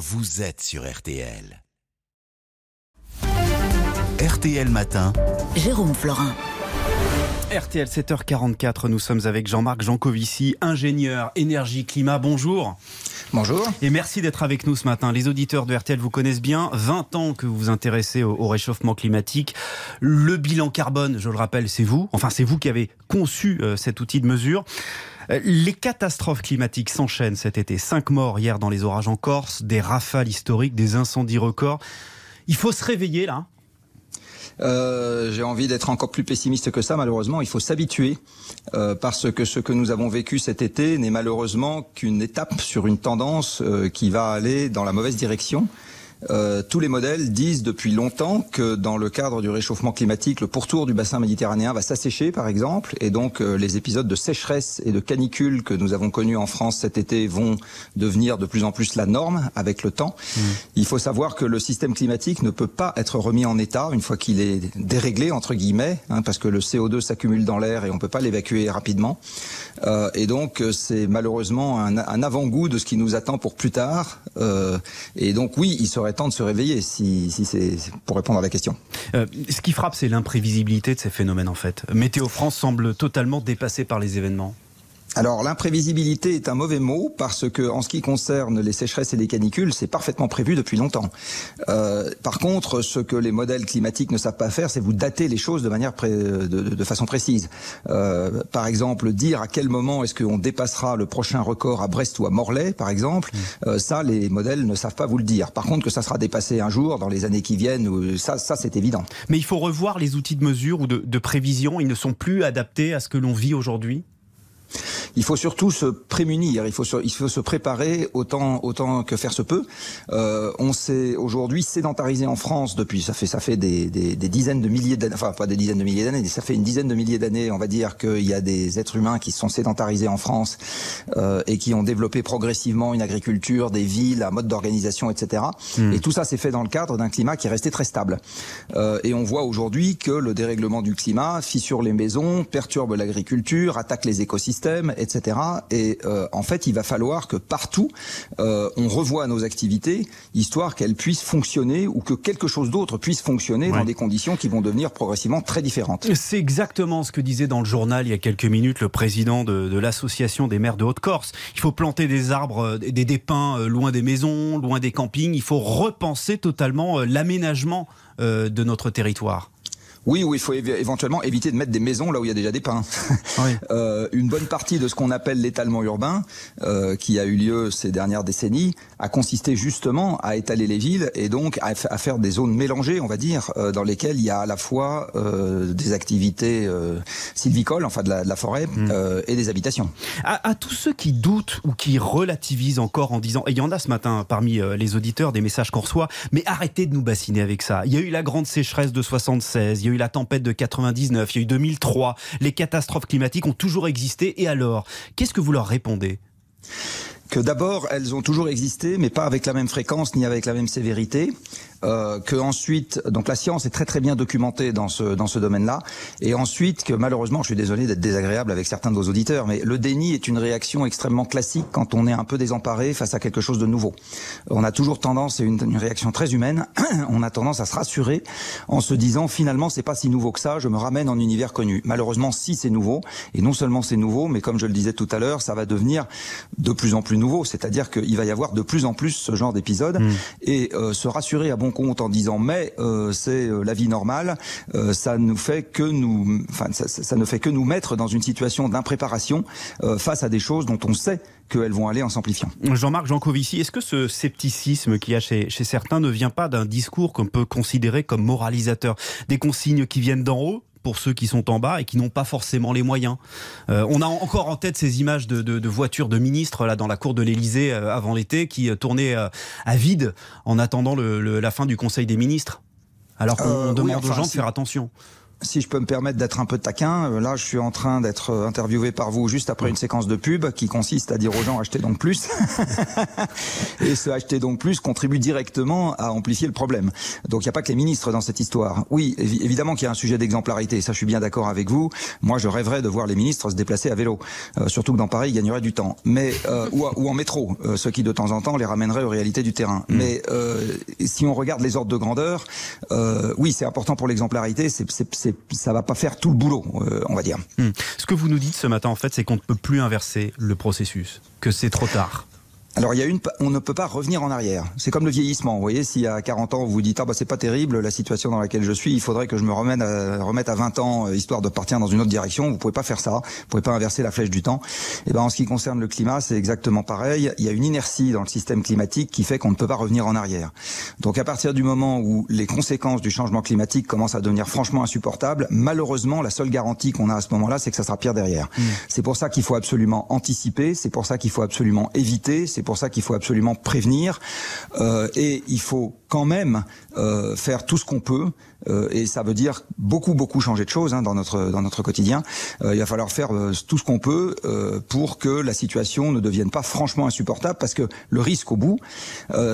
vous êtes sur RTL. RTL Matin. Jérôme Florin. RTL 7h44, nous sommes avec Jean-Marc Jancovici, ingénieur énergie climat. Bonjour. Bonjour. Et merci d'être avec nous ce matin. Les auditeurs de RTL vous connaissent bien. 20 ans que vous vous intéressez au, réchauffement climatique. Le bilan carbone, je le rappelle, c'est vous. Enfin, c'est vous qui avez conçu euh, cet outil de mesure. Euh, les catastrophes climatiques s'enchaînent cet été. Cinq morts hier dans les orages en Corse, des rafales historiques, des incendies records. Il faut se réveiller là euh, j'ai envie d'être encore plus pessimiste que ça. Malheureusement, il faut s'habituer euh, parce que ce que nous avons vécu cet été n'est malheureusement qu'une étape sur une tendance qui va aller dans la mauvaise direction. Euh, tous les modèles disent depuis longtemps que dans le cadre du réchauffement climatique, le pourtour du bassin méditerranéen va s'assécher, par exemple, et donc euh, les épisodes de sécheresse et de canicule que nous avons connus en France cet été vont devenir de plus en plus la norme avec le temps. Mmh. Il faut savoir que le système climatique ne peut pas être remis en état une fois qu'il est déréglé entre guillemets, hein, parce que le CO2 s'accumule dans l'air et on peut pas l'évacuer rapidement. Euh, et donc euh, c'est malheureusement un, un avant-goût de ce qui nous attend pour plus tard. Euh, et donc oui, il serait temps de se réveiller, si, c'est pour répondre à la question. Euh, ce qui frappe, c'est l'imprévisibilité de ces phénomènes, en fait. Météo France semble totalement dépassée par les événements. Alors l'imprévisibilité est un mauvais mot parce que en ce qui concerne les sécheresses et les canicules, c'est parfaitement prévu depuis longtemps. Euh, par contre, ce que les modèles climatiques ne savent pas faire, c'est vous dater les choses de manière de, façon précise. Euh, par exemple, dire à quel moment est-ce qu'on dépassera le prochain record à Brest ou à Morlaix, par exemple, mmh. euh, ça les modèles ne savent pas vous le dire. Par contre, que ça sera dépassé un jour dans les années qui viennent, ça, ça c'est évident. Mais il faut revoir les outils de mesure ou de prévision. Ils ne sont plus adaptés à ce que l'on vit aujourd'hui? Il faut surtout se prémunir, il faut se, il faut se préparer autant, autant que faire se peut. Euh, on s'est aujourd'hui sédentarisé en France depuis, ça fait, ça fait des, des, des dizaines de milliers d'années, enfin pas des dizaines de milliers d'années, mais ça fait une dizaine de milliers d'années, on va dire qu'il y a des êtres humains qui sont sédentarisés en France euh, et qui ont développé progressivement une agriculture, des villes, un mode d'organisation, etc. Hmm. Et tout ça s'est fait dans le cadre d'un climat qui est resté très stable. Euh, et on voit aujourd'hui que le dérèglement du climat fissure les maisons, perturbe l'agriculture, attaque les écosystèmes, etc. Et euh, en fait, il va falloir que partout, euh, on revoie nos activités, histoire qu'elles puissent fonctionner ou que quelque chose d'autre puisse fonctionner dans des conditions qui vont devenir progressivement très différentes. C'est exactement ce que disait dans le journal il y a quelques minutes le président de, de l'association des maires de Haute-Corse. Il faut planter des arbres, euh, des, des pins loin des maisons, loin des campings. Il faut repenser totalement l'aménagement de notre territoire. Oui, ou il faut éventuellement éviter de mettre des maisons là où il y a déjà des pins. euh, une bonne partie de ce qu'on appelle l'étalement urbain, euh, qui a eu lieu ces dernières décennies, a consisté justement à étaler les villes et donc à, faire des zones mélangées, on va dire, euh, dans lesquelles il y a à la fois des activités sylvicoles, enfin de la, de la forêt, mm. et des habitations. À, à, tous ceux qui doutent ou qui relativisent encore en disant, et il y en a ce matin parmi les auditeurs des messages qu'on reçoit, mais arrêtez de nous bassiner avec ça. Il y a eu la grande sécheresse de 76, il y a eu la tempête de 99, il y a eu 2003. Les catastrophes climatiques ont toujours existé. Et alors, qu'est-ce que vous leur répondez? Que d'abord elles ont toujours existé, mais pas avec la même fréquence ni avec la même sévérité, euh, que ensuite, donc la science est très très bien documentée dans ce dans ce domaine-là, et ensuite que malheureusement, je suis désolé d'être désagréable avec certains de vos auditeurs, mais le déni est une réaction extrêmement classique quand on est un peu désemparé face à quelque chose de nouveau. On a toujours tendance, c'est une, une, réaction très humaine, on a tendance à se rassurer en se disant finalement c'est pas si nouveau que ça, je me ramène en univers connu. Malheureusement, si c'est nouveau, et non seulement c'est nouveau, mais comme je le disais tout à l'heure, ça va devenir de plus en plus nouveau, c'est-à-dire qu'il va y avoir de plus en plus ce genre d'épisode, mmh. et euh, se rassurer à bon compte en disant mais euh, c'est euh, la vie normale, ça nous fait que nous, enfin ça, ça, ne fait que nous mettre dans une situation d'impréparation face à des choses dont on sait qu'elles vont aller en s'amplifiant. Jean-Marc Jancovici, est-ce que ce scepticisme qu'il y a chez, chez certains ne vient pas d'un discours qu'on peut considérer comme moralisateur? Des consignes qui viennent d'en haut pour ceux qui sont en bas et qui n'ont pas forcément les moyens. Euh, on a encore en tête ces images de, de, de voitures de ministres là dans la cour de l'Élysée euh, avant l'été qui euh, tournaient euh, à vide en attendant le, le, la fin du Conseil des ministres. Alors qu'on demande aux gens de faire attention. Si je peux me permettre d'être un peu taquin, là je suis en train d'être interviewé par vous juste après une séquence de pub qui consiste à dire aux gens achetez donc plus. et ce acheter donc plus contribue directement à amplifier le problème. Donc il n'y a pas que les ministres dans cette histoire. Oui, évidemment qu'il y a un sujet d'exemplarité, ça je suis bien d'accord avec vous. Moi je rêverais de voir les ministres se déplacer à vélo, euh, surtout que dans Paris ils gagneraient du temps. Mais euh, ou, ou, en métro, euh, ce qui de temps en temps les ramènerait aux réalités du terrain. Mmh. Mais si on regarde les ordres de grandeur, oui c'est important pour l'exemplarité, c'est, c'est, ça va pas faire tout le boulot, on va dire. Mmh. Ce que vous nous dites ce matin en fait, c'est qu'on ne peut plus inverser le processus, que c'est trop tard. Alors il y a une, on ne peut pas revenir en arrière. C'est comme le vieillissement. Vous voyez, si à 40 ans vous vous dites ah bah c'est pas terrible la situation dans laquelle je suis, il faudrait que je me remette à, remette à 20 ans euh, histoire de partir dans une autre direction. Vous pouvez pas faire ça. Vous pouvez pas inverser la flèche du temps. Et eh ben en ce qui concerne le climat, c'est exactement pareil. Il y a une inertie dans le système climatique qui fait qu'on ne peut pas revenir en arrière. Donc à partir du moment où les conséquences du changement climatique commencent à devenir franchement insupportables, malheureusement la seule garantie qu'on a à ce moment-là, c'est que ça sera pire derrière. Mmh. C'est pour ça qu'il faut absolument anticiper. C'est pour ça qu'il faut absolument éviter. C'est pour ça qu'il faut absolument prévenir. Euh, et il faut quand même euh, faire tout ce qu'on peut et ça veut dire beaucoup beaucoup changer de choses hein, dans notre dans notre quotidien. Euh, il va falloir faire euh, tout ce qu'on peut euh, pour que la situation ne devienne pas franchement insupportable parce que le risque au bout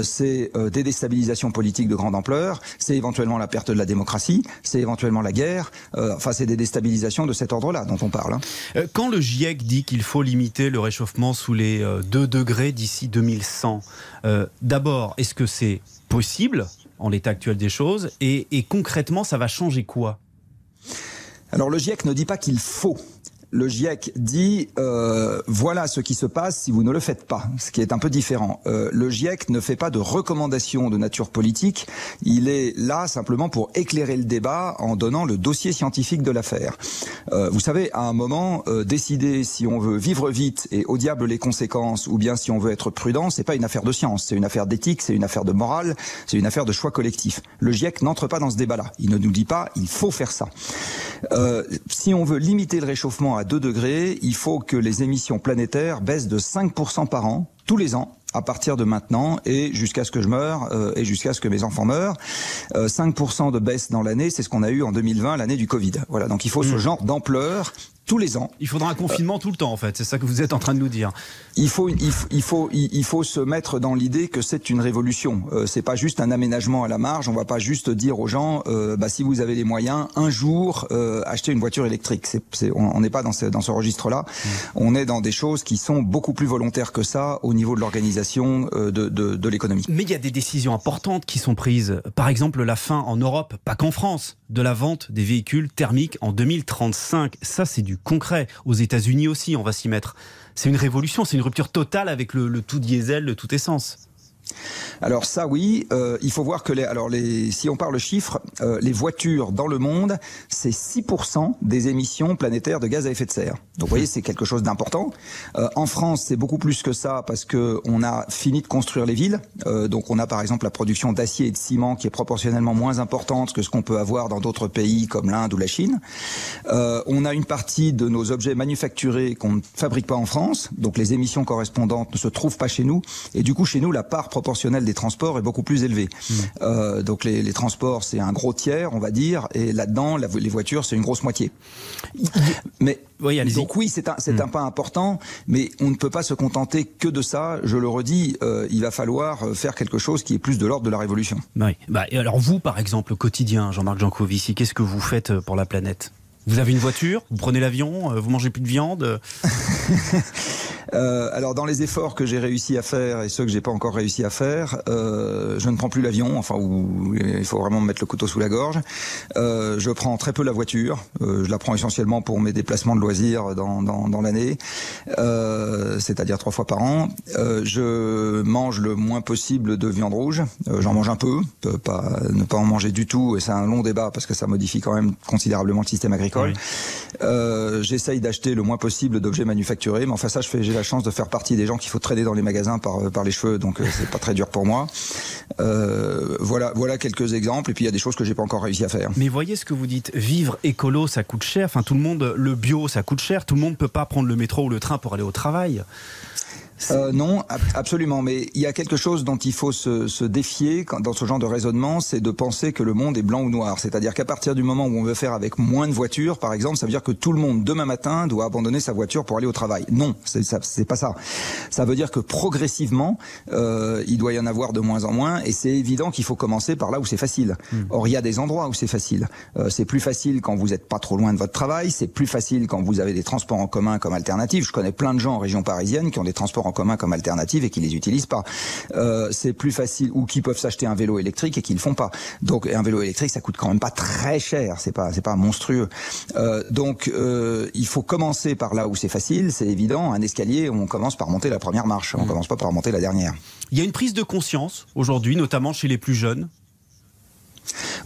c'est des déstabilisations politiques de grande ampleur, c'est éventuellement la perte de la démocratie, c'est éventuellement la guerre, enfin c'est des déstabilisations de cet ordre-là dont on parle. Hein. Quand le GIEC dit qu'il faut limiter le réchauffement sous les 2 degrés d'ici 2100, d'abord, est-ce que c'est possible en l'état actuel des choses et, concrètement, ça va changer quoi? Alors le GIEC ne dit pas qu'il faut le GIEC dit euh, voilà ce qui se passe si vous ne le faites pas, ce qui est un peu différent. Euh, le GIEC ne fait pas de recommandations de nature politique, il est là simplement pour éclairer le débat en donnant le dossier scientifique de l'affaire. Euh, vous savez, à un moment, euh, décider si on veut vivre vite et au diable les conséquences, ou bien si on veut être prudent, c'est pas une affaire de science, c'est une affaire d'éthique, c'est une affaire de morale, c'est une affaire de choix collectif. Le GIEC n'entre pas dans ce débat-là. Il ne nous dit pas il faut faire ça. Euh, si on veut limiter le réchauffement à 2 degrés, il faut que les émissions planétaires baissent de 5% par an, tous les ans, à partir de maintenant et jusqu'à ce que je meure euh, et jusqu'à ce que mes enfants meurent. Euh, 5% de baisse dans l'année, c'est ce qu'on a eu en 2020, l'année du Covid. Voilà, donc il faut ce mmh. genre d'ampleur tous les ans. Il faudra un confinement tout le temps, en fait. C'est ça que vous êtes en train de nous dire. Il faut, il, il faut, il, faut se mettre dans l'idée que c'est une révolution. Euh, c'est pas juste un aménagement à la marge. On va pas juste dire aux gens, euh, bah, si vous avez les moyens, un jour, euh, acheter une voiture électrique. On n'est pas dans ce, dans ce registre-là. Mmh. On est dans des choses qui sont beaucoup plus volontaires que ça au niveau de l'organisation euh, de, l'économie. Mais il y a des décisions importantes qui sont prises. Par exemple, la fin en Europe, pas qu'en France, de la vente des véhicules thermiques en 2035. Ça, c'est du concret. Aux États-Unis aussi, on va s'y mettre. C'est une révolution, c'est une rupture totale avec le, le tout diesel, le tout essence. Alors ça oui, euh, il faut voir que les, alors les, si on parle chiffres, euh, les voitures dans le monde, c'est 6% des émissions planétaires de gaz à effet de serre. Donc vous voyez, c'est quelque chose d'important. Euh, en France, c'est beaucoup plus que ça parce que on a fini de construire les villes. Euh, donc on a par exemple la production d'acier et de ciment qui est proportionnellement moins importante que ce qu'on peut avoir dans d'autres pays comme l'Inde ou la Chine. Euh, on a une partie de nos objets manufacturés qu'on ne fabrique pas en France, donc les émissions correspondantes ne se trouvent pas chez nous. Et du coup, chez nous, la part proportionnelle des transports est beaucoup plus élevée. Mmh. Euh, donc les, les transports, c'est un gros tiers, on va dire, et là-dedans, la, les voitures, c'est une grosse moitié. Mais oui, donc oui, c'est un, mmh. un pas important, mais on ne peut pas se contenter que de ça. Je le redis, euh, il va falloir faire quelque chose qui est plus de l'ordre de la révolution. Oui. Bah, et alors vous, par exemple, au quotidien, Jean-Marc Jancovici, qu'est-ce que vous faites pour la planète? Vous avez une voiture, vous prenez l'avion, euh, vous mangez plus de viande Euh, alors dans les efforts que j'ai réussi à faire et ceux que j'ai pas encore réussi à faire, euh, je ne prends plus l'avion, enfin où il faut vraiment mettre le couteau sous la gorge. Euh, je prends très peu la voiture, je la prends essentiellement pour mes déplacements de loisirs dans, dans, dans l'année, c'est-à-dire trois fois par an. Je mange le moins possible de viande rouge, j'en mange un peu, pas ne pas en manger du tout et c'est un long débat parce que ça modifie quand même considérablement le système agricole. Oui. J'essaye d'acheter le moins possible d'objets manufacturés, mais enfin ça je fais la chance de faire partie des gens qu'il faut trader dans les magasins par, euh, par les cheveux, donc euh, c'est pas très dur pour moi. Euh, voilà, voilà quelques exemples. Et puis il y a des choses que j'ai pas encore réussi à faire. Mais voyez ce que vous dites. Vivre écolo, ça coûte cher. Enfin, tout le monde, le bio, ça coûte cher. Tout le monde peut pas prendre le métro ou le train pour aller au travail. Euh, non, absolument. Mais il y a quelque chose dont il faut se, se défier dans ce genre de raisonnement, c'est de penser que le monde est blanc ou noir. C'est-à-dire qu'à partir du moment où on veut faire avec moins de voitures, par exemple, ça veut dire que tout le monde demain matin doit abandonner sa voiture pour aller au travail. Non, c'est pas ça. Ça veut dire que progressivement, euh, il doit y en avoir de moins en moins, et c'est évident qu'il faut commencer par là où c'est facile. Hmm. Or, il y a des endroits où c'est facile. Euh, c'est plus facile quand vous n'êtes pas trop loin de votre travail. C'est plus facile quand vous avez des transports en commun comme alternative. Je connais plein de gens en région parisienne qui ont des transports en commun comme alternative et qui les utilisent pas. Euh, c'est plus facile ou qui peuvent s'acheter un vélo électrique et qui le font pas. Donc un vélo électrique, ça coûte quand même pas très cher. C'est pas c'est pas monstrueux. Euh, donc euh, il faut commencer par là où c'est facile. C'est évident. Un escalier, on commence par monter la première marche. On mmh. commence pas par monter la dernière. Il y a une prise de conscience aujourd'hui, notamment chez les plus jeunes,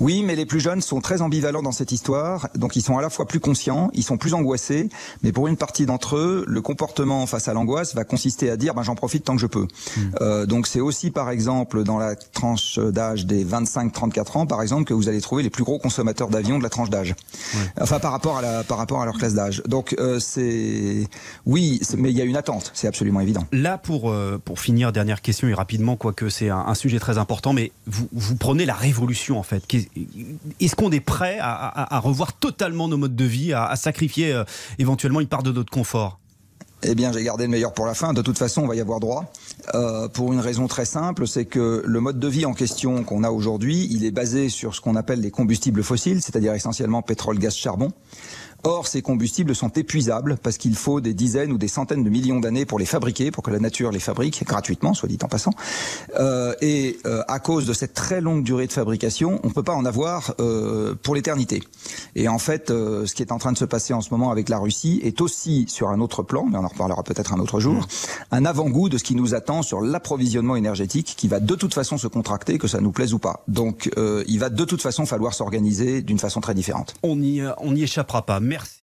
oui, mais les plus jeunes sont très ambivalents dans cette histoire. Donc ils sont à la fois plus conscients, ils sont plus angoissés, mais pour une partie d'entre eux, le comportement face à l'angoisse va consister à dire ben, j'en profite tant que je peux. Hmm. Euh, donc c'est aussi par exemple dans la tranche d'âge des 25-34 ans, par exemple, que vous allez trouver les plus gros consommateurs d'avions de la tranche d'âge. Enfin par rapport à la, par rapport à leur classe d'âge. Donc euh, c'est oui, mais il y a une attente, c'est absolument évident. Là pour euh, pour finir, dernière question et rapidement, quoique c'est un, un, sujet très important, mais vous vous prenez la révolution en fait est-ce qu'on est prêt à, revoir totalement nos modes de vie, à, sacrifier euh, éventuellement une part de notre confort eh bien, j'ai gardé le meilleur pour la fin. De toute façon, on va y avoir droit. Euh, pour une raison très simple, c'est que le mode de vie en question qu'on a aujourd'hui, il est basé sur ce qu'on appelle les combustibles fossiles, c'est-à-dire essentiellement pétrole, gaz, charbon. Or, ces combustibles sont épuisables parce qu'il faut des dizaines ou des centaines de millions d'années pour les fabriquer, pour que la nature les fabrique gratuitement, soit dit en passant. Euh, et euh, à cause de cette très longue durée de fabrication, on ne peut pas en avoir euh, pour l'éternité. Et en fait, euh, ce qui est en train de se passer en ce moment avec la Russie est aussi sur un autre plan, mais on en reparlera peut-être un autre jour, un avant-goût de ce qui nous attend sur l'approvisionnement énergétique qui va de toute façon se contracter, que ça nous plaise ou pas. Donc, euh, il va de toute façon falloir s'organiser d'une façon très différente. On n'y on y échappera pas. Merci.